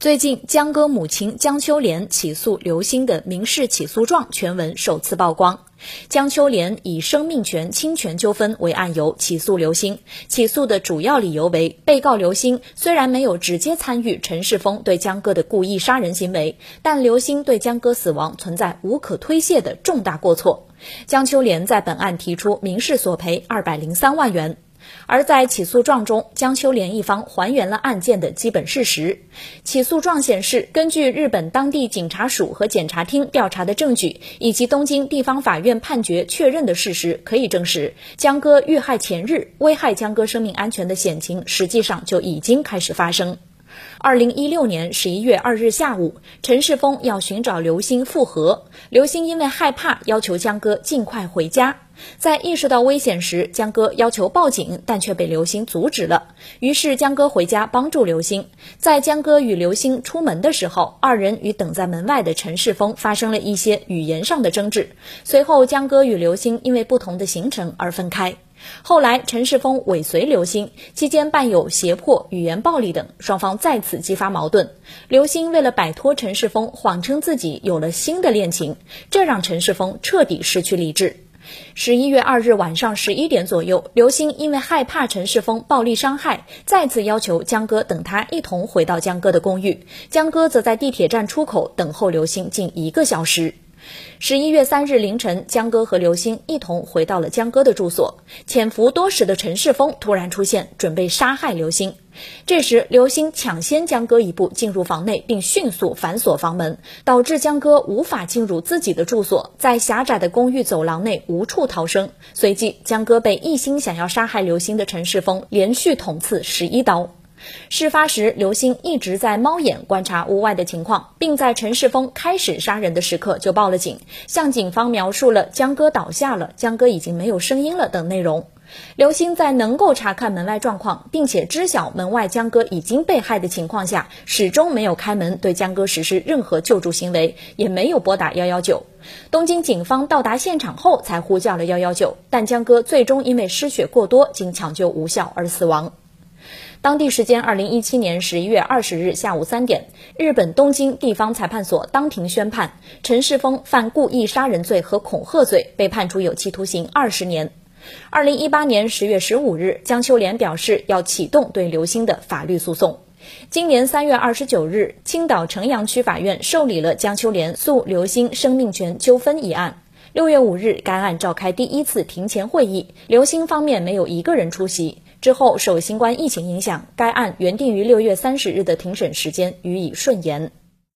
最近，江歌母亲江秋莲起诉刘星的民事起诉状全文首次曝光。江秋莲以生命权侵权纠纷为案由起诉刘星，起诉的主要理由为，被告刘星虽然没有直接参与陈世峰对江歌的故意杀人行为，但刘星对江歌死亡存在无可推卸的重大过错。江秋莲在本案提出民事索赔二百零三万元。而在起诉状中，江秋莲一方还原了案件的基本事实。起诉状显示，根据日本当地警察署和检察厅调查的证据，以及东京地方法院判决确认的事实，可以证实，江歌遇害前日，危害江歌生命安全的险情实际上就已经开始发生。二零一六年十一月二日下午，陈世峰要寻找刘星复合，刘星因为害怕，要求江歌尽快回家。在意识到危险时，江歌要求报警，但却被刘星阻止了。于是江歌回家帮助刘星。在江歌与刘星出门的时候，二人与等在门外的陈世峰发生了一些语言上的争执。随后，江歌与刘星因为不同的行程而分开。后来，陈世峰尾随刘星，期间伴有胁迫、语言暴力等，双方再次激发矛盾。刘星为了摆脱陈世峰，谎称自己有了新的恋情，这让陈世峰彻底失去理智。十一月二日晚上十一点左右，刘星因为害怕陈世峰暴力伤害，再次要求江歌等他一同回到江歌的公寓。江歌则在地铁站出口等候刘星近一个小时。十一月三日凌晨，江歌和刘星一同回到了江歌的住所。潜伏多时的陈世峰突然出现，准备杀害刘星。这时，刘星抢先江歌一步进入房内，并迅速反锁房门，导致江歌无法进入自己的住所，在狭窄的公寓走廊内无处逃生。随即，江歌被一心想要杀害刘星的陈世峰连续捅刺十一刀。事发时，刘星一直在猫眼观察屋外的情况，并在陈世峰开始杀人的时刻就报了警，向警方描述了江哥倒下了，江哥已经没有声音了等内容。刘星在能够查看门外状况，并且知晓门外江哥已经被害的情况下，始终没有开门对江哥实施任何救助行为，也没有拨打幺幺九。东京警方到达现场后才呼叫了幺幺九，但江哥最终因为失血过多，经抢救无效而死亡。当地时间二零一七年十一月二十日下午三点，日本东京地方裁判所当庭宣判，陈世峰犯故意杀人罪和恐吓罪，被判处有期徒刑二十年。二零一八年十月十五日，江秋莲表示要启动对刘星的法律诉讼。今年三月二十九日，青岛城阳区法院受理了江秋莲诉刘星生命权纠纷一案。六月五日，该案召开第一次庭前会议，刘星方面没有一个人出席。之后，受新冠疫情影响，该案原定于六月三十日的庭审时间予以顺延。